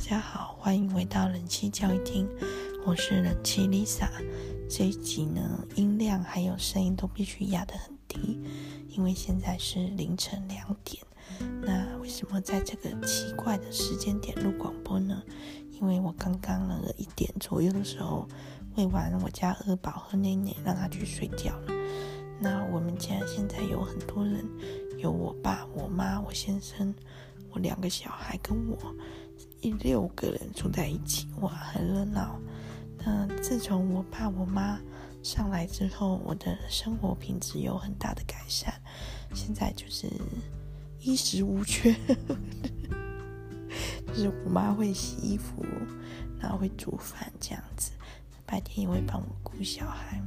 大家好，欢迎回到人妻教育厅，我是人妻 Lisa。这一集呢，音量还有声音都必须压得很低，因为现在是凌晨两点。那为什么在这个奇怪的时间点录广播呢？因为我刚刚呢一点左右的时候喂完我家二宝和奶奶，让他去睡觉了。那我们家现在有很多人，有我爸、我妈、我先生。我两个小孩跟我一六个人住在一起，哇，很热闹。那自从我爸我妈上来之后，我的生活品质有很大的改善。现在就是衣食无缺，就是我妈会洗衣服，然后会煮饭这样子，白天也会帮我顾小孩。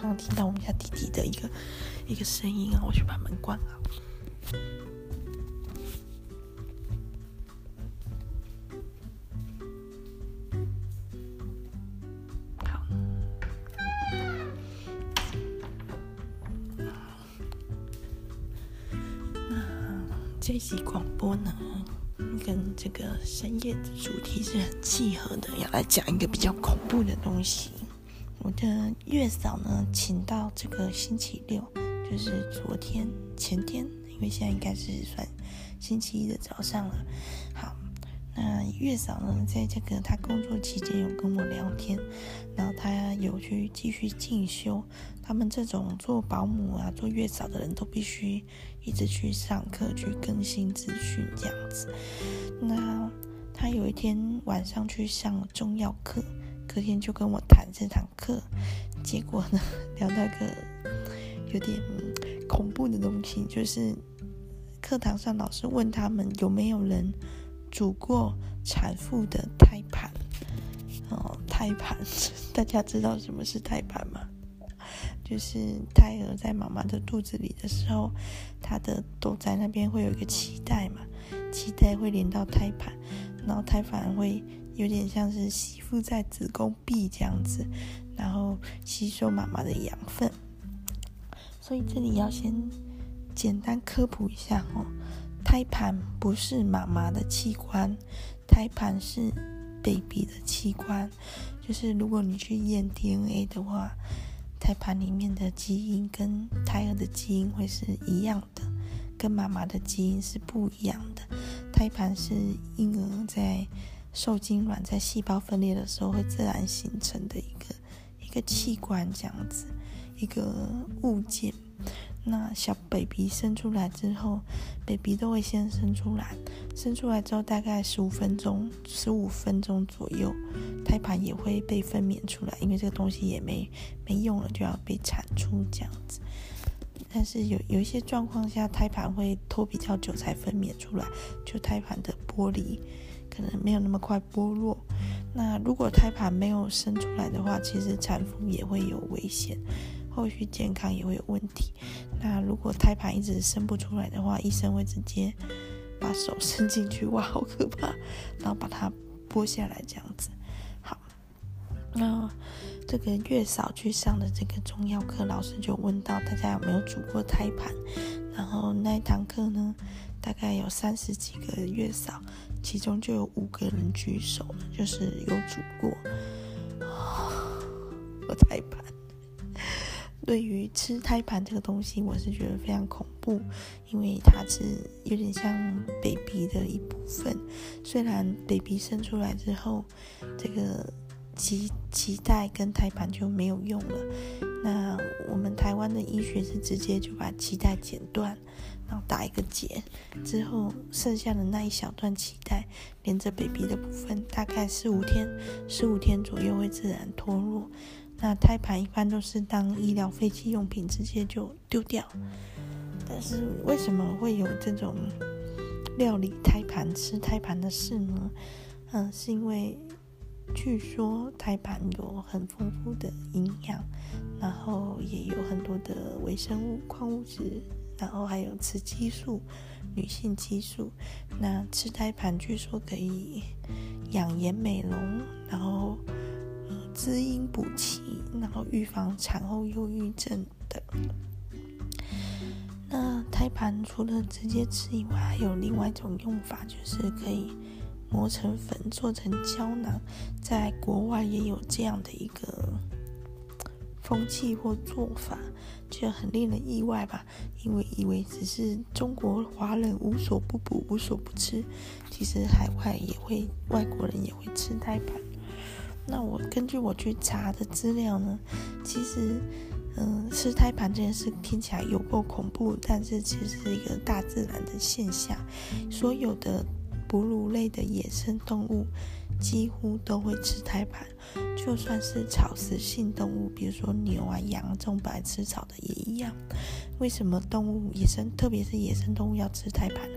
刚听到我们家弟弟的一个一个声音啊，我去把门关了。好，那这集广播呢，跟这个深夜的主题是很契合的，要来讲一个比较恐怖的东西。的月嫂呢，请到这个星期六，就是昨天前天，因为现在应该是算星期一的早上了。好，那月嫂呢，在这个她工作期间有跟我聊天，然后她有去继续进修。他们这种做保姆啊、做月嫂的人都必须一直去上课、去更新资讯这样子。那她有一天晚上去上中药课。隔天就跟我谈这堂课，结果呢，聊到个有点恐怖的东西，就是课堂上老师问他们有没有人煮过产妇的胎盘。哦，胎盘，大家知道什么是胎盘吗？就是胎儿在妈妈的肚子里的时候，它的肚在那边会有一个脐带嘛，脐带会连到胎盘，然后胎盘会。有点像是吸附在子宫壁这样子，然后吸收妈妈的养分。所以这里要先简单科普一下哦，胎盘不是妈妈的器官，胎盘是 baby 的器官。就是如果你去验 DNA 的话，胎盘里面的基因跟胎儿的基因会是一样的，跟妈妈的基因是不一样的。胎盘是婴儿在受精卵在细胞分裂的时候会自然形成的一个一个器官，这样子一个物件。那小 baby 生出来之后，baby 都会先生出来，生出来之后大概十五分钟，十五分钟左右，胎盘也会被分娩出来，因为这个东西也没没用了，就要被产出这样子。但是有有一些状况下，胎盘会拖比较久才分娩出来，就胎盘的剥离。没有那么快剥落。那如果胎盘没有生出来的话，其实产妇也会有危险，后续健康也会有问题。那如果胎盘一直生不出来的话，医生会直接把手伸进去，哇，好可怕！然后把它剥下来，这样子。好，那这个月嫂去上的这个中药课，老师就问到大家有没有煮过胎盘，然后那一堂课呢，大概有三十几个月嫂。其中就有五个人举手，就是有煮过。我胎盘，对于吃胎盘这个东西，我是觉得非常恐怖，因为它是有点像 baby 的一部分。虽然 baby 生出来之后，这个脐脐带跟胎盘就没有用了，那我们台湾的医学是直接就把脐带剪断。然后打一个结，之后剩下的那一小段脐带连着 baby 的部分，大概四五天，十五天左右会自然脱落。那胎盘一般都是当医疗废弃用品，直接就丢掉。但是为什么会有这种料理胎盘、吃胎盘的事呢？嗯，是因为据说胎盘有很丰富的营养，然后也有很多的微生物、矿物质。然后还有雌激素、女性激素。那吃胎盘据说可以养颜美容，然后滋阴补气，然后预防产后忧郁症的。那。胎盘除了直接吃以外，还有另外一种用法，就是可以磨成粉做成胶囊。在国外也有这样的一个风气或做法，就很令人意外吧？因为以为只是中国华人无所不补、无所不吃，其实海外也会，外国人也会吃胎盘。那我根据我去查的资料呢，其实，嗯，吃胎盘这件事听起来有够恐怖，但是其实是一个大自然的现象。所有的哺乳类的野生动物几乎都会吃胎盘，就算是草食性动物，比如说牛啊、羊这种本来吃草的也一样。为什么动物野生，特别是野生动物要吃胎盘？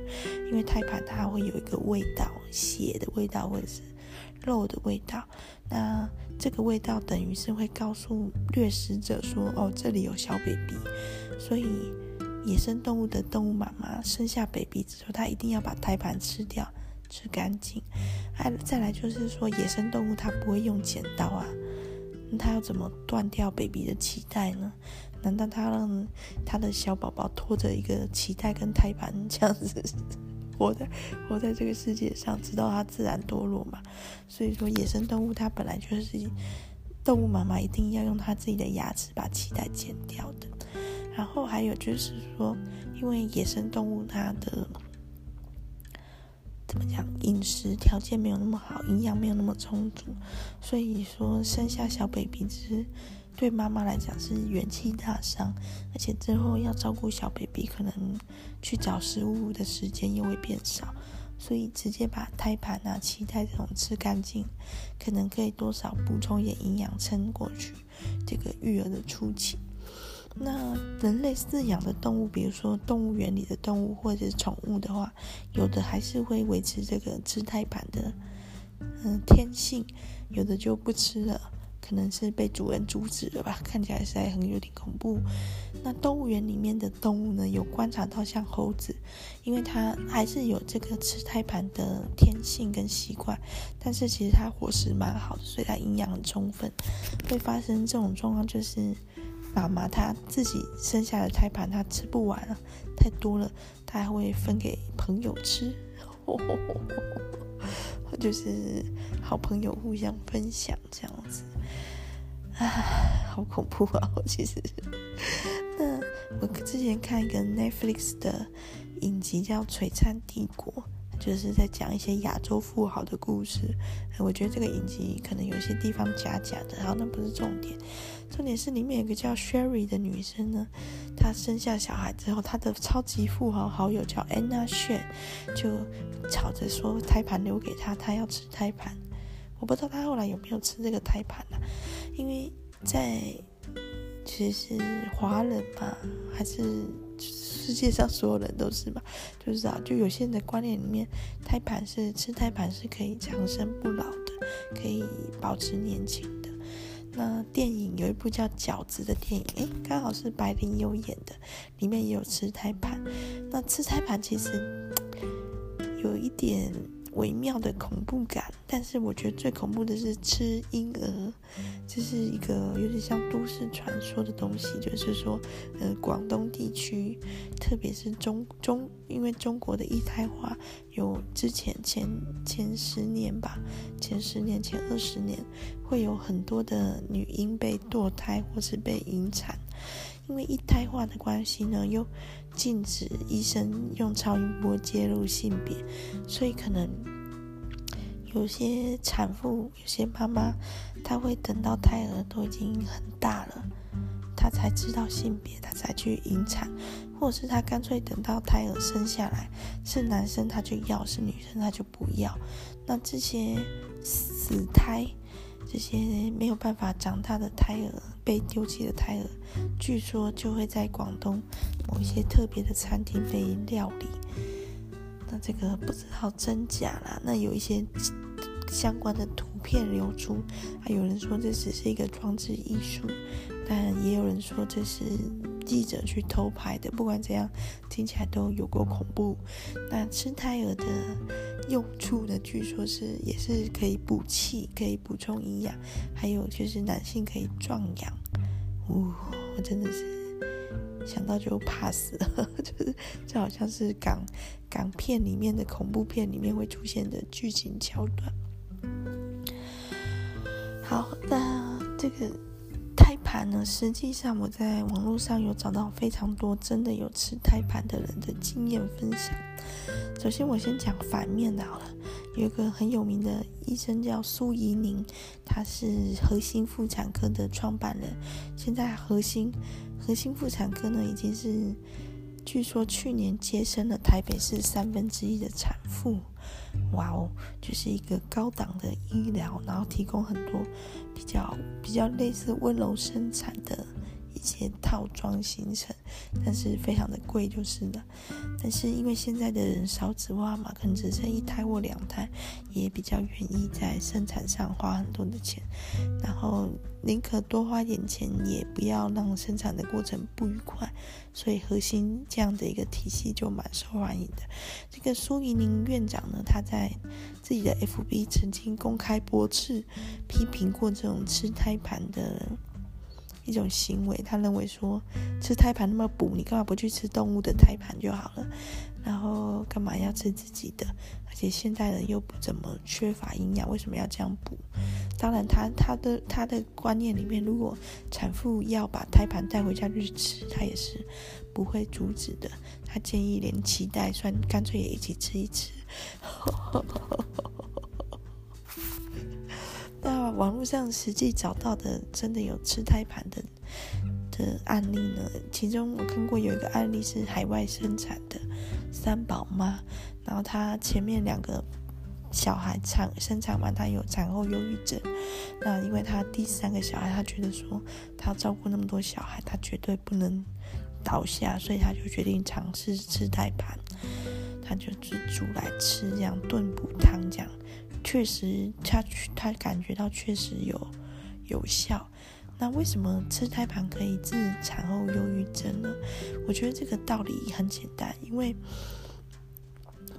因为胎盘它会有一个味道，血的味道，或者是。肉的味道，那这个味道等于是会告诉掠食者说：“哦，这里有小 baby。”所以野生动物的动物妈妈生下 baby 之后，它一定要把胎盘吃掉，吃干净。还再来就是说，野生动物它不会用剪刀啊，那它要怎么断掉 baby 的脐带呢？难道它让它的小宝宝拖着一个脐带跟胎盘这样子？活在活在这个世界上，直到它自然堕落嘛。所以说，野生动物它本来就是动物妈妈一定要用它自己的牙齿把脐带剪掉的。然后还有就是说，因为野生动物它的怎么讲，饮食条件没有那么好，营养没有那么充足，所以说生下小 baby 只。对妈妈来讲是元气大伤，而且之后要照顾小 baby，可能去找食物的时间又会变少，所以直接把胎盘啊、脐带这种吃干净，可能可以多少补充一点营养撑过去这个育儿的初期。那人类饲养的动物，比如说动物园里的动物或者宠物的话，有的还是会维持这个吃胎盘的嗯天性，有的就不吃了。可能是被主人阻止了吧，看起来实在很有点恐怖。那动物园里面的动物呢，有观察到像猴子，因为它还是有这个吃胎盘的天性跟习惯，但是其实它伙食蛮好的，所以它营养很充分。会发生这种状况，就是妈妈她自己生下的胎盘她吃不完了，太多了，她还会分给朋友吃。就是好朋友互相分享这样子，啊，好恐怖啊！其实，那我之前看一个 Netflix 的影集叫《璀璨帝国》。就是在讲一些亚洲富豪的故事，我觉得这个影集可能有些地方假假的，然后那不是重点，重点是里面有个叫 Sherry 的女生呢，她生下小孩之后，她的超级富豪好友叫 Anna Shen 就吵着说胎盘留给她，她要吃胎盘，我不知道她后来有没有吃这个胎盘啊，因为在其实是华人嘛，还是？世界上所有人都是嘛，就是啊，就有些人的观念里面，胎盘是吃胎盘是可以长生不老的，可以保持年轻的。那电影有一部叫《饺子》的电影，诶，刚好是白灵优演的，里面也有吃胎盘。那吃胎盘其实有一点。微妙的恐怖感，但是我觉得最恐怖的是吃婴儿，这是一个有点像都市传说的东西，就是说，呃，广东地区，特别是中中，因为中国的一胎化有之前前前十年吧，前十年前二十年，会有很多的女婴被堕胎或是被引产。因为一胎化的关系呢，又禁止医生用超音波揭露性别，所以可能有些产妇、有些妈妈，她会等到胎儿都已经很大了，她才知道性别，她才去引产，或者是她干脆等到胎儿生下来是男生，她就要；是女生，她就不要。那这些死胎。这些没有办法长大的胎儿，被丢弃的胎儿，据说就会在广东某一些特别的餐厅被料理。那这个不知道真假啦。那有一些相关的图片流出，还有人说这只是一个装置艺术，但也有人说这是记者去偷拍的。不管怎样，听起来都有够恐怖。那吃胎儿的。用处呢，据说是也是可以补气，可以补充营养，还有就是男性可以壮阳。呜、哦，我真的是想到就怕死了，就是这好像是港港片里面的恐怖片里面会出现的剧情桥段。好，那这个盘呢，实际上我在网络上有找到非常多真的有吃胎盘的人的经验分享。首先，我先讲反面的好了。有一个很有名的医生叫苏怡宁，他是核心妇产科的创办人。现在核心核心妇产科呢，已经是据说去年接生了台北市三分之一的产妇。哇哦，就是一个高档的医疗，然后提供很多比较比较类似温柔生产的。一些套装行程，但是非常的贵就是了。但是因为现在的人少子化嘛，可能只剩一胎或两胎，也比较愿意在生产上花很多的钱，然后宁可多花点钱，也不要让生产的过程不愉快。所以核心这样的一个体系就蛮受欢迎的。这个苏怡宁院长呢，他在自己的 FB 曾经公开驳斥批评过这种吃胎盘的。一种行为，他认为说吃胎盘那么补，你干嘛不去吃动物的胎盘就好了？然后干嘛要吃自己的？而且现代人又不怎么缺乏营养，为什么要这样补？当然他，他的他的观念里面，如果产妇要把胎盘带回家去吃，他也是不会阻止的。他建议连脐带算干脆也一起吃一吃。那网络上实际找到的真的有吃胎盘的的案例呢？其中我看过有一个案例是海外生产的三宝妈，然后她前面两个小孩产生产完，她有产后忧郁症。那因为她第三个小孩，她觉得说她照顾那么多小孩，她绝对不能倒下，所以她就决定尝试吃胎盘，她就只煮来吃，这样炖补汤这样。确实，他他感觉到确实有有效。那为什么吃胎盘可以治产后忧郁症呢？我觉得这个道理很简单，因为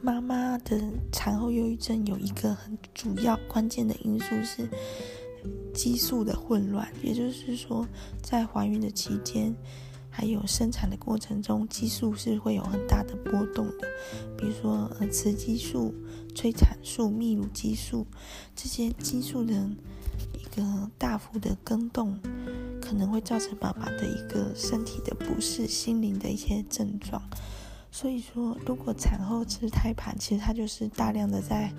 妈妈的产后忧郁症有一个很主要关键的因素是激素的混乱，也就是说，在怀孕的期间。还有生产的过程中，激素是会有很大的波动的，比如说呃雌激素、催产素、泌乳激素这些激素的一个大幅的更动，可能会造成爸爸的一个身体的不适、心灵的一些症状。所以说，如果产后吃胎盘，其实它就是大量的在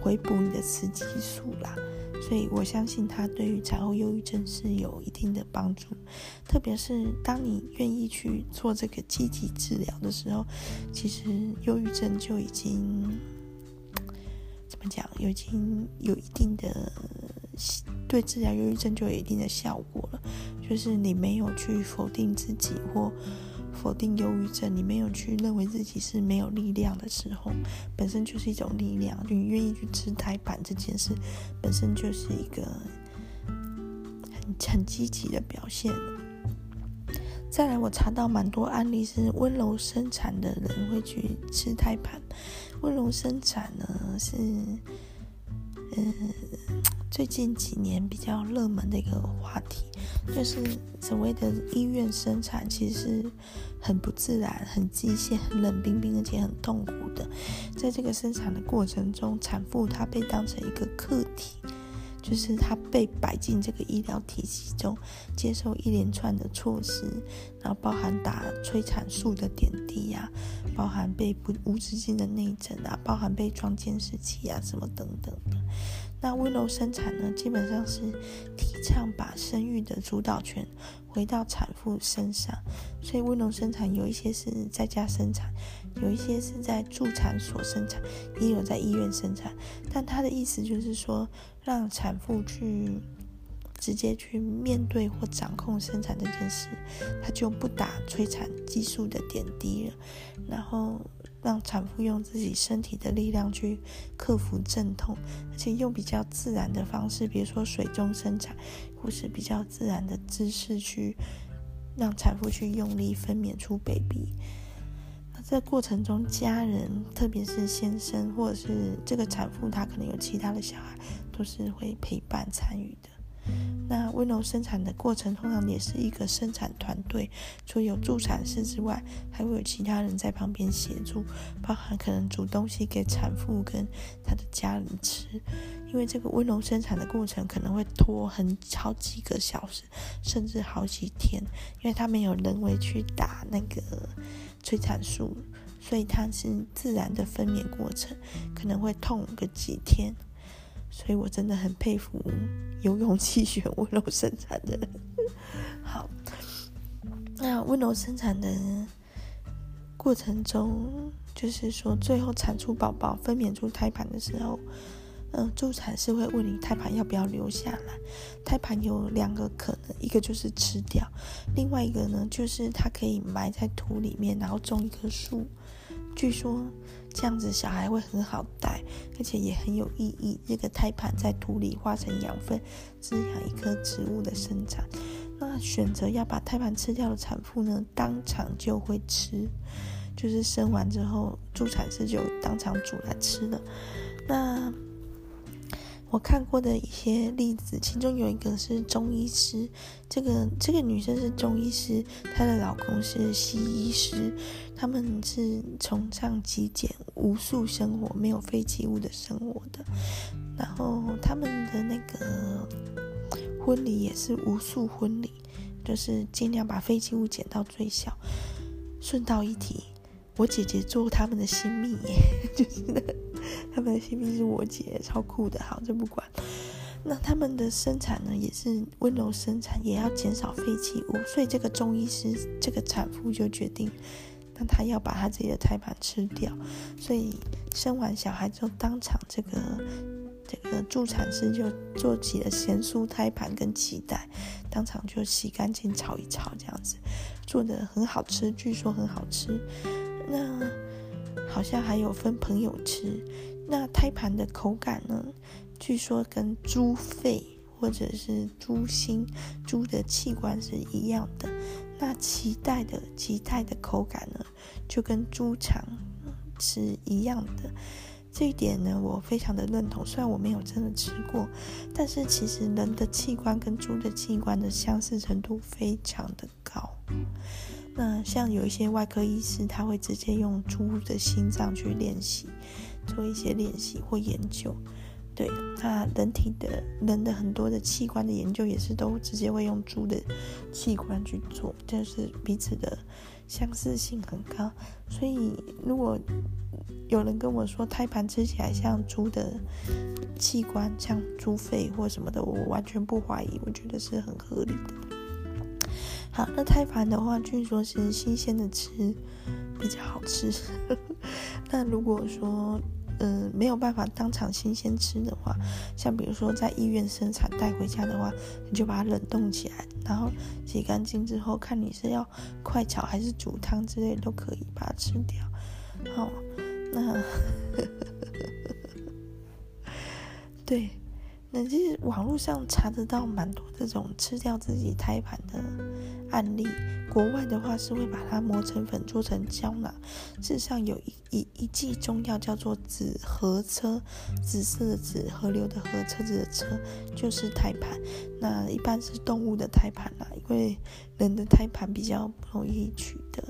回补你的雌激素啦。所以我相信它对于产后忧郁症是有一定的帮助，特别是当你愿意去做这个积极治疗的时候，其实忧郁症就已经怎么讲，已经有一定的对治疗忧郁症就有一定的效果了，就是你没有去否定自己或。否定忧郁症，你没有去认为自己是没有力量的时候，本身就是一种力量。你愿意去吃胎盘这件事，本身就是一个很很积极的表现。再来，我查到蛮多案例是温柔生产的人会去吃胎盘。温柔生产呢，是嗯。最近几年比较热门的一个话题，就是所谓的医院生产，其实是很不自然、很机械、很冷冰冰，而且很痛苦的。在这个生产的过程中，产妇她被当成一个客体。就是她被摆进这个医疗体系中，接受一连串的措施，然后包含打催产素的点滴呀、啊，包含被不无止境的内诊啊，包含被装监视器啊，什么等等的。那温柔生产呢，基本上是提倡把生育的主导权回到产妇身上，所以温柔生产有一些是在家生产。有一些是在助产所生产，也有在医院生产，但他的意思就是说，让产妇去直接去面对或掌控生产这件事，他就不打催产激素的点滴了，然后让产妇用自己身体的力量去克服阵痛，而且用比较自然的方式，比如说水中生产，或是比较自然的姿势去让产妇去用力分娩出 baby。那在过程中，家人，特别是先生或者是这个产妇，她可能有其他的小孩，都是会陪伴参与的。那温柔生产的过程通常也是一个生产团队，除有助产士之外，还会有其他人在旁边协助，包含可能煮东西给产妇跟她的家人吃。因为这个温柔生产的过程可能会拖很好几个小时，甚至好几天，因为他没有人为去打那个催产素，所以它是自然的分娩过程，可能会痛个几天。所以我真的很佩服有勇气选温柔生产的人。好，那温柔生产的过程中，就是说最后产出宝宝、分娩出胎盘的时候，嗯、助产士会问你胎盘要不要留下来。胎盘有两个可能，一个就是吃掉，另外一个呢，就是它可以埋在土里面，然后种一棵树。据说。这样子小孩会很好带，而且也很有意义。这个胎盘在土里化成养分，滋养一棵植物的生长。那选择要把胎盘吃掉的产妇呢，当场就会吃，就是生完之后，助产士就当场煮来吃了。那。我看过的一些例子，其中有一个是中医师，这个这个女生是中医师，她的老公是西医师，他们是崇尚极简无塑生活，没有废弃物的生活的。然后他们的那个婚礼也是无塑婚礼，就是尽量把废弃物减到最小。顺道一提，我姐姐做他们的新秘，就是。他们的新秘是我姐，超酷的。好，这不管。那他们的生产呢，也是温柔生产，也要减少废弃物。所以这个中医师，这个产妇就决定，那她要把她自己的胎盘吃掉。所以生完小孩之后，当场这个这个助产师就做起了咸酥胎盘跟脐带，当场就洗干净炒一炒，这样子做的很好吃，据说很好吃。那。好像还有分朋友吃，那胎盘的口感呢？据说跟猪肺或者是猪心、猪的器官是一样的。那脐带的脐带的口感呢，就跟猪肠是一样的。这一点呢，我非常的认同。虽然我没有真的吃过，但是其实人的器官跟猪的器官的相似程度非常的高。那像有一些外科医师，他会直接用猪的心脏去练习，做一些练习或研究。对，那人体的人的很多的器官的研究也是都直接会用猪的器官去做，就是彼此的相似性很高。所以如果有人跟我说胎盘吃起来像猪的器官，像猪肺或什么的，我完全不怀疑，我觉得是很合理的。好，那胎盘的话，据说是新鲜的吃比较好吃。那如果说，嗯、没有办法当场新鲜吃的话，像比如说在医院生产带回家的话，你就把它冷冻起来，然后洗干净之后，看你是要快炒还是煮汤之类都可以把它吃掉。好，那 对。其实网络上查得到蛮多这种吃掉自己胎盘的案例。国外的话是会把它磨成粉做成胶囊。事实上有一一一剂中药叫做紫河车，紫色的紫，河流的河，车子的车，就是胎盘。那一般是动物的胎盘啦，因为人的胎盘比较不容易取得。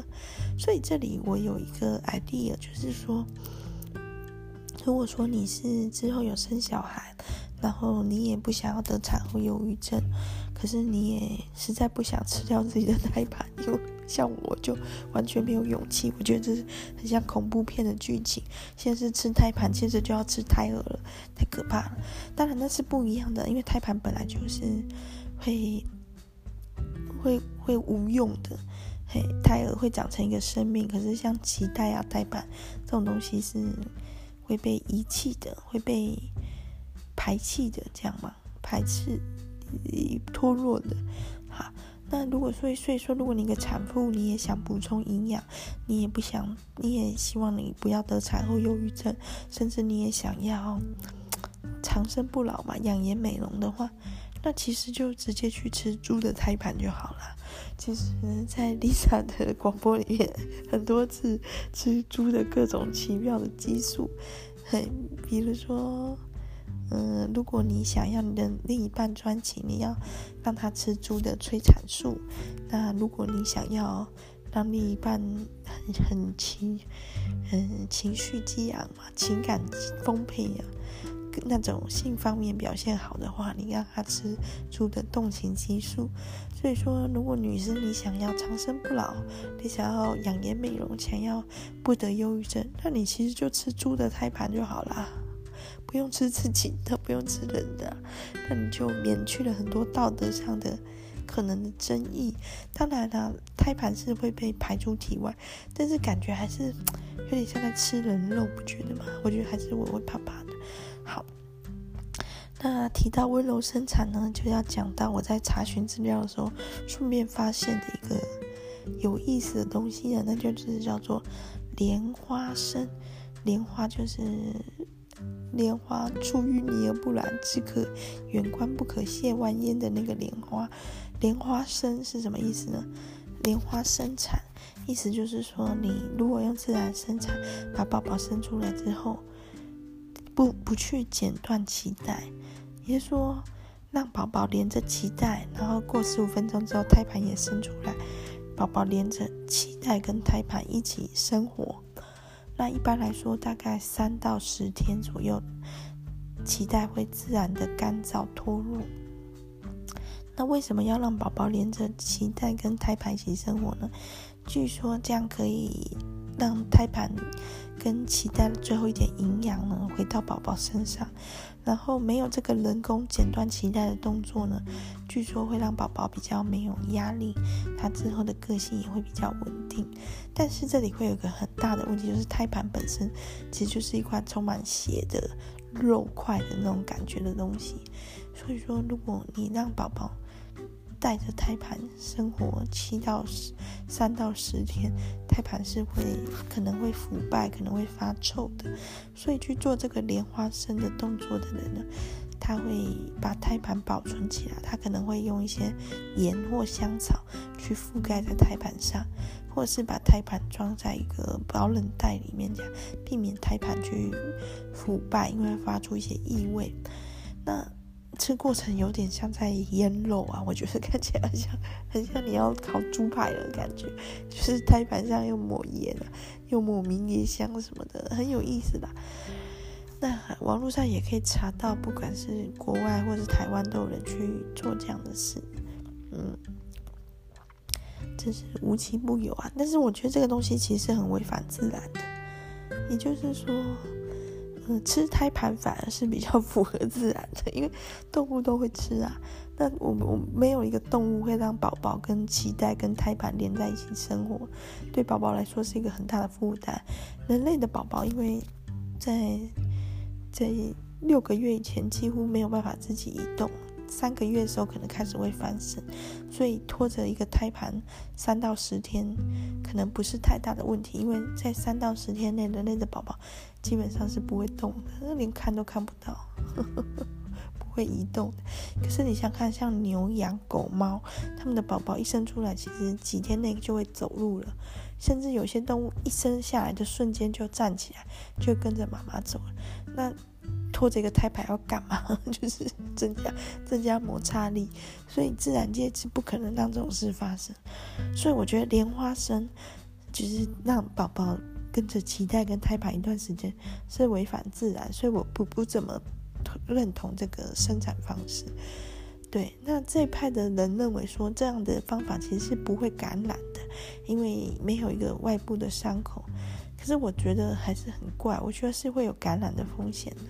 所以这里我有一个 idea，就是说，如果说你是之后有生小孩。然后你也不想要得产后忧郁症，可是你也实在不想吃掉自己的胎盘，因为像我就完全没有勇气。我觉得这是很像恐怖片的剧情，先是吃胎盘，接着就要吃胎儿了，太可怕了。当然那是不一样的，因为胎盘本来就是会会会无用的，嘿，胎儿会长成一个生命，可是像脐带啊、胎盘这种东西是会被遗弃的，会被。排气的这样嘛，排斥脱落的。好，那如果所以，所以说，如果你一个产妇，你也想补充营养，你也不想，你也希望你不要得产后忧郁症，甚至你也想要长生不老嘛，养颜美容的话，那其实就直接去吃猪的胎盘就好了。其实，在 Lisa 的广播里面，很多次吃猪的各种奇妙的激素，很，比如说。嗯、如果你想要你的另一半专情，你要让他吃猪的催产素；那如果你想要让另一半很很情，嗯，情绪激昂嘛，情感丰沛呀、那种性方面表现好的话，你让他吃猪的动情激素。所以说，如果女生你想要长生不老，你想要养颜美容，想要不得忧郁症，那你其实就吃猪的胎盘就好啦，不用吃自己的，不用吃人的，那你就免去了很多道德上的可能的争议。当然了，胎盘是会被排出体外，但是感觉还是有点像在吃人肉，不觉得吗？我觉得还是我会怕怕的。好，那提到温柔生产呢，就要讲到我在查询资料的时候，顺便发现的一个有意思的东西呢，那就是叫做莲花生。莲花就是莲花出淤泥而不染，只可远观不可亵玩焉的那个莲花。莲花生是什么意思呢？莲花生产，意思就是说，你如果用自然生产，把宝宝生出来之后。不不去剪断脐带，也就是说，让宝宝连着脐带，然后过十五分钟之后，胎盘也生出来，宝宝连着脐带跟胎盘一起生活。那一般来说，大概三到十天左右，脐带会自然的干燥脱落。那为什么要让宝宝连着脐带跟胎盘一起生活呢？据说这样可以让胎盘。跟脐带的最后一点营养呢，回到宝宝身上，然后没有这个人工剪断脐带的动作呢，据说会让宝宝比较没有压力，他之后的个性也会比较稳定。但是这里会有个很大的问题，就是胎盘本身其实就是一块充满血的肉块的那种感觉的东西，所以说如果你让宝宝带着胎盘生活七到十三到十天，胎盘是会可能会腐败，可能会发臭的。所以去做这个莲花生的动作的人呢，他会把胎盘保存起来，他可能会用一些盐或香草去覆盖在胎盘上，或是把胎盘装在一个保冷袋里面，这样避免胎盘去腐败，因为发出一些异味。那。这过程有点像在腌肉啊，我觉得看起来很像，很像你要烤猪排的感觉，就是胎盘上又抹盐啊，又抹迷迭香什么的，很有意思吧？那网络上也可以查到，不管是国外或是台湾，都有人去做这样的事，嗯，真是无奇不有啊。但是我觉得这个东西其实是很违反自然的，也就是说。嗯，吃胎盘反而是比较 符合自然的，因为动物都会吃啊。那我我没有一个动物会让宝宝跟脐带跟胎盘连在一起生活，对宝宝来说是一个很大的负担。人类的宝宝因为在在六个月以前几乎没有办法自己移动。三个月的时候可能开始会翻身，所以拖着一个胎盘三到十天可能不是太大的问题，因为在三到十天内，人类的宝宝基本上是不会动的，连看都看不到，呵 呵不会移动的。可是你想看，像牛、羊、狗、猫，它们的宝宝一生出来，其实几天内就会走路了，甚至有些动物一生下来的瞬间就站起来，就跟着妈妈走了。那拖着一个胎盘要干嘛？就是增加增加摩擦力，所以自然界是不可能让这种事发生。所以我觉得莲花生就是让宝宝跟着脐带跟胎盘一段时间是违反自然，所以我不不怎么认同这个生产方式。对，那这一派的人认为说这样的方法其实是不会感染的，因为没有一个外部的伤口。可是我觉得还是很怪，我觉得是会有感染的风险的。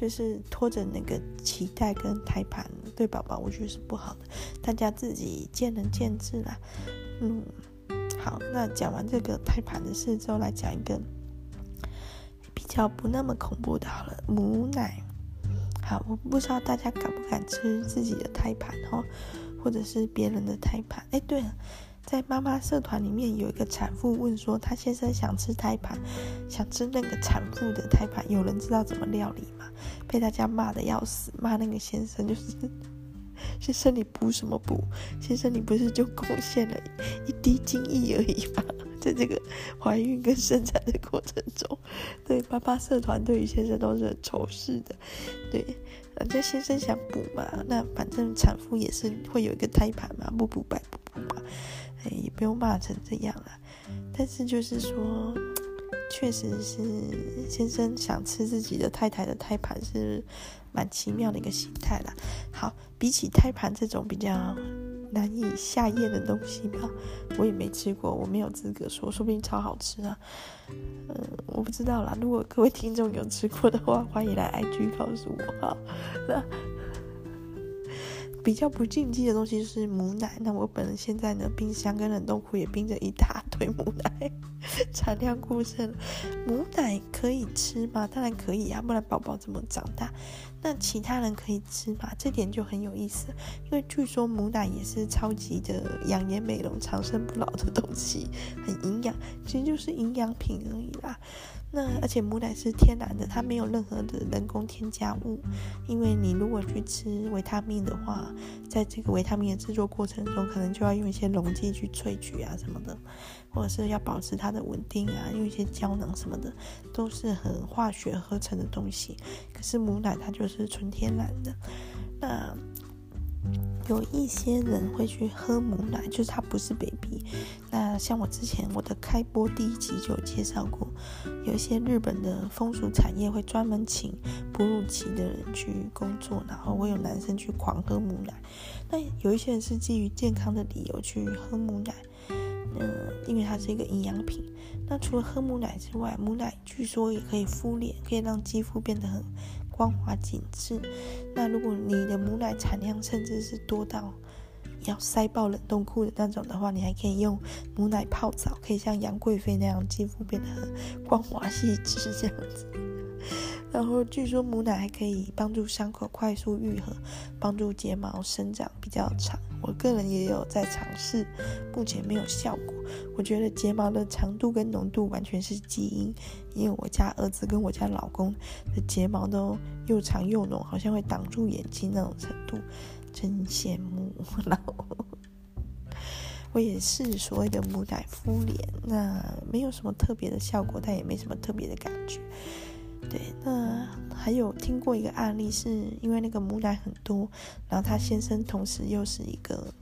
就是拖着那个脐带跟胎盘对宝宝，我觉得是不好的。大家自己见仁见智啦。嗯，好，那讲完这个胎盘的事之后，来讲一个比较不那么恐怖的，好了，母奶。好，我不知道大家敢不敢吃自己的胎盘哦，或者是别人的胎盘。哎，对了。在妈妈社团里面，有一个产妇问说，她先生想吃胎盘，想吃那个产妇的胎盘，有人知道怎么料理吗？被大家骂得要死，骂那个先生就是，先生你补什么补？先生你不是就贡献了一滴精液而已吗？在这个怀孕跟生产的过程中，对爸爸社团对于先生都是很仇视的，对，人家先生想补嘛，那反正产妇也是会有一个胎盘嘛，不补白不补嘛，也不用骂成这样了，但是就是说，确实是先生想吃自己的太太的胎盘是蛮奇妙的一个心态啦。好，比起胎盘这种比较。难以下咽的东西吧，我也没吃过，我没有资格说，说不定超好吃啊。嗯，我不知道啦。如果各位听众有吃过的话，欢迎来 IG 告诉我哈。那比较不禁忌的东西是母奶。那我本人现在呢，冰箱跟冷冻库也冰着一大堆母奶，产量过剩。母奶可以吃吗？当然可以啊，不然宝宝怎么长大？那其他人可以吃吗？这点就很有意思，因为据说母奶也是超级的养颜美容、长生不老的东西，很营养，其实就是营养品而已啦。那而且母奶是天然的，它没有任何的人工添加物。因为你如果去吃维他命的话，在这个维他命的制作过程中，可能就要用一些溶剂去萃取啊什么的，或者是要保持它的稳定啊，用一些胶囊什么的，都是很化学合成的东西。可是母奶它就是纯天然的。那有一些人会去喝母奶，就是它不是 baby。那像我之前我的开播第一集就有介绍过，有一些日本的风俗产业会专门请哺乳期的人去工作，然后会有男生去狂喝母奶。那有一些人是基于健康的理由去喝母奶，嗯，因为它是一个营养品。那除了喝母奶之外，母奶据说也可以敷脸，可以让肌肤变得很。光滑紧致。那如果你的母奶产量甚至是多到要塞爆冷冻库的那种的话，你还可以用母奶泡澡，可以像杨贵妃那样肌肤变得很光滑细致这样子。然后据说母奶还可以帮助伤口快速愈合，帮助睫毛生长比较长。我个人也有在尝试，目前没有效果。我觉得睫毛的长度跟浓度完全是基因，因为我家儿子跟我家老公的睫毛都又长又浓，好像会挡住眼睛那种程度，真羡慕。然后我也是所谓的母奶敷脸，那没有什么特别的效果，但也没什么特别的感觉。对，那还有听过一个案例，是因为那个母奶很多，然后他先生同时又是一个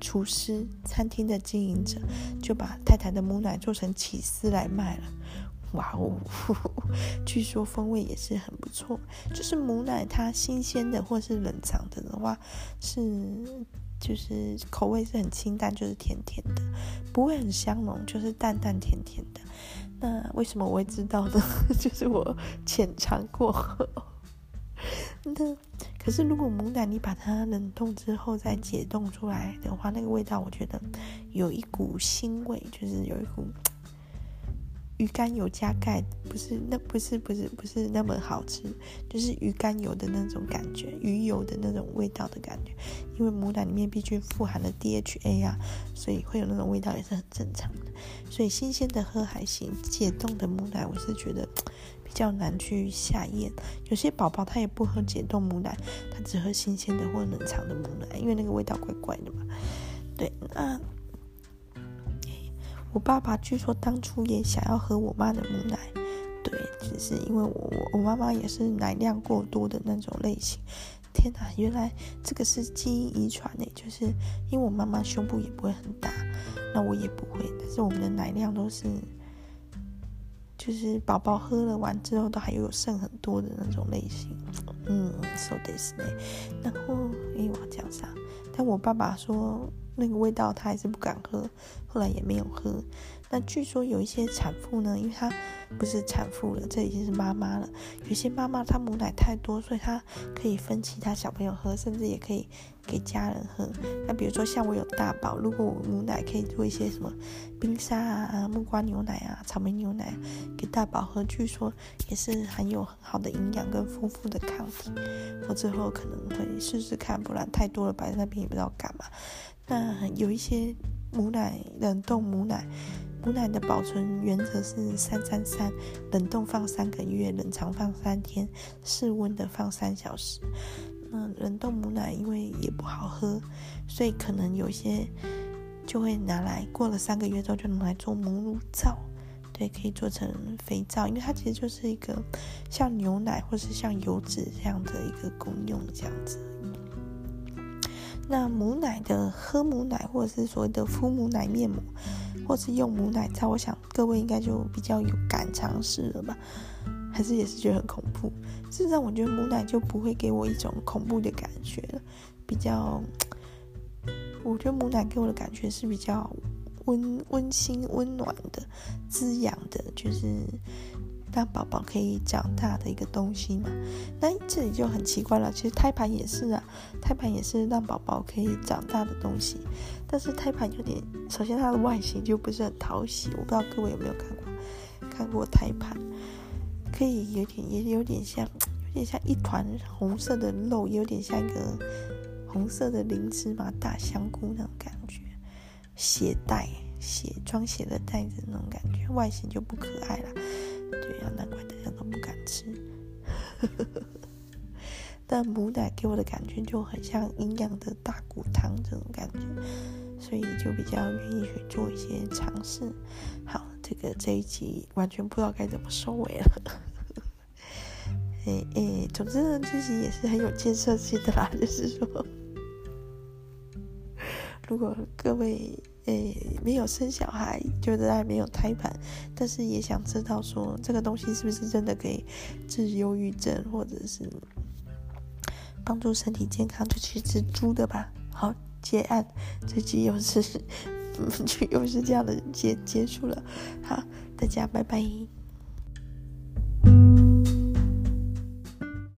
厨师、餐厅的经营者，就把太太的母奶做成起司来卖了。哇哦，据说风味也是很不错。就是母奶它新鲜的或是冷藏的的话，是就是口味是很清淡，就是甜甜的，不会很香浓，就是淡淡甜甜的。那为什么我会知道呢？就是我浅尝过。那可是如果母奶你把它冷冻之后再解冻出来的话，那个味道我觉得有一股腥味，就是有一股。鱼肝油加钙不是，那不是不是不是那么好吃，就是鱼肝油的那种感觉，鱼油的那种味道的感觉。因为母奶里面毕竟富含了 DHA 啊，所以会有那种味道也是很正常的。所以新鲜的喝还行，解冻的母奶我是觉得 比较难去下咽。有些宝宝他也不喝解冻母奶，他只喝新鲜的或冷藏的母奶，因为那个味道怪怪的嘛。对，那。我爸爸据说当初也想要喝我妈的母奶，对，只是因为我我我妈妈也是奶量过多的那种类型。天哪，原来这个是基因遗传诶，就是因为我妈妈胸部也不会很大，那我也不会，但是我们的奶量都是，就是宝宝喝了完之后都还有剩很多的那种类型。嗯，so this 呢，然后诶，我要讲啥？但我爸爸说。那个味道他还是不敢喝，后来也没有喝。那据说有一些产妇呢，因为她不是产妇了，这已经是妈妈了。有些妈妈她母奶太多，所以她可以分其他小朋友喝，甚至也可以给家人喝。那比如说像我有大宝，如果我母奶可以做一些什么冰沙啊、木瓜牛奶啊、草莓牛奶给大宝喝，据说也是含有很好的营养跟丰富的抗体。我之后可能会试试看，不然太多了摆在那边也不知道干嘛。那有一些母奶冷冻母奶，母奶的保存原则是三三三，冷冻放三个月，冷藏放三天，室温的放三小时。那冷冻母奶因为也不好喝，所以可能有些就会拿来过了三个月之后就拿来做母乳皂，对，可以做成肥皂，因为它其实就是一个像牛奶或是像油脂这样的一个功用这样子。那母奶的喝母奶，或者是所谓的敷母奶面膜，或是用母奶皂，我想各位应该就比较有敢尝试了吧？还是也是觉得很恐怖？事实上，我觉得母奶就不会给我一种恐怖的感觉了，比较，我觉得母奶给我的感觉是比较温温馨、温暖的、滋养的，就是。让宝宝可以长大的一个东西嘛，那这里就很奇怪了。其实胎盘也是啊，胎盘也是让宝宝可以长大的东西。但是胎盘有点，首先它的外形就不是很讨喜。我不知道各位有没有看过，看过胎盘，可以有点也有点像，有点像一团红色的肉，有点像一个红色的灵芝麻大香菇那种感觉，血袋血装血的袋子那种感觉，外形就不可爱了。对呀，难怪大家都不敢吃。但母奶给我的感觉就很像营养的大骨汤这种感觉，所以就比较愿意去做一些尝试。好，这个这一集完全不知道该怎么收尾了。哎哎，总之呢，这集也是很有建设性的啦，就是说，如果各位。诶，没有生小孩，就是还没有胎盘，但是也想知道说这个东西是不是真的可以治忧郁症，或者是帮助身体健康，就去吃猪的吧。好，结案，这集又是，这，又是这样的结结束了。好，大家拜拜。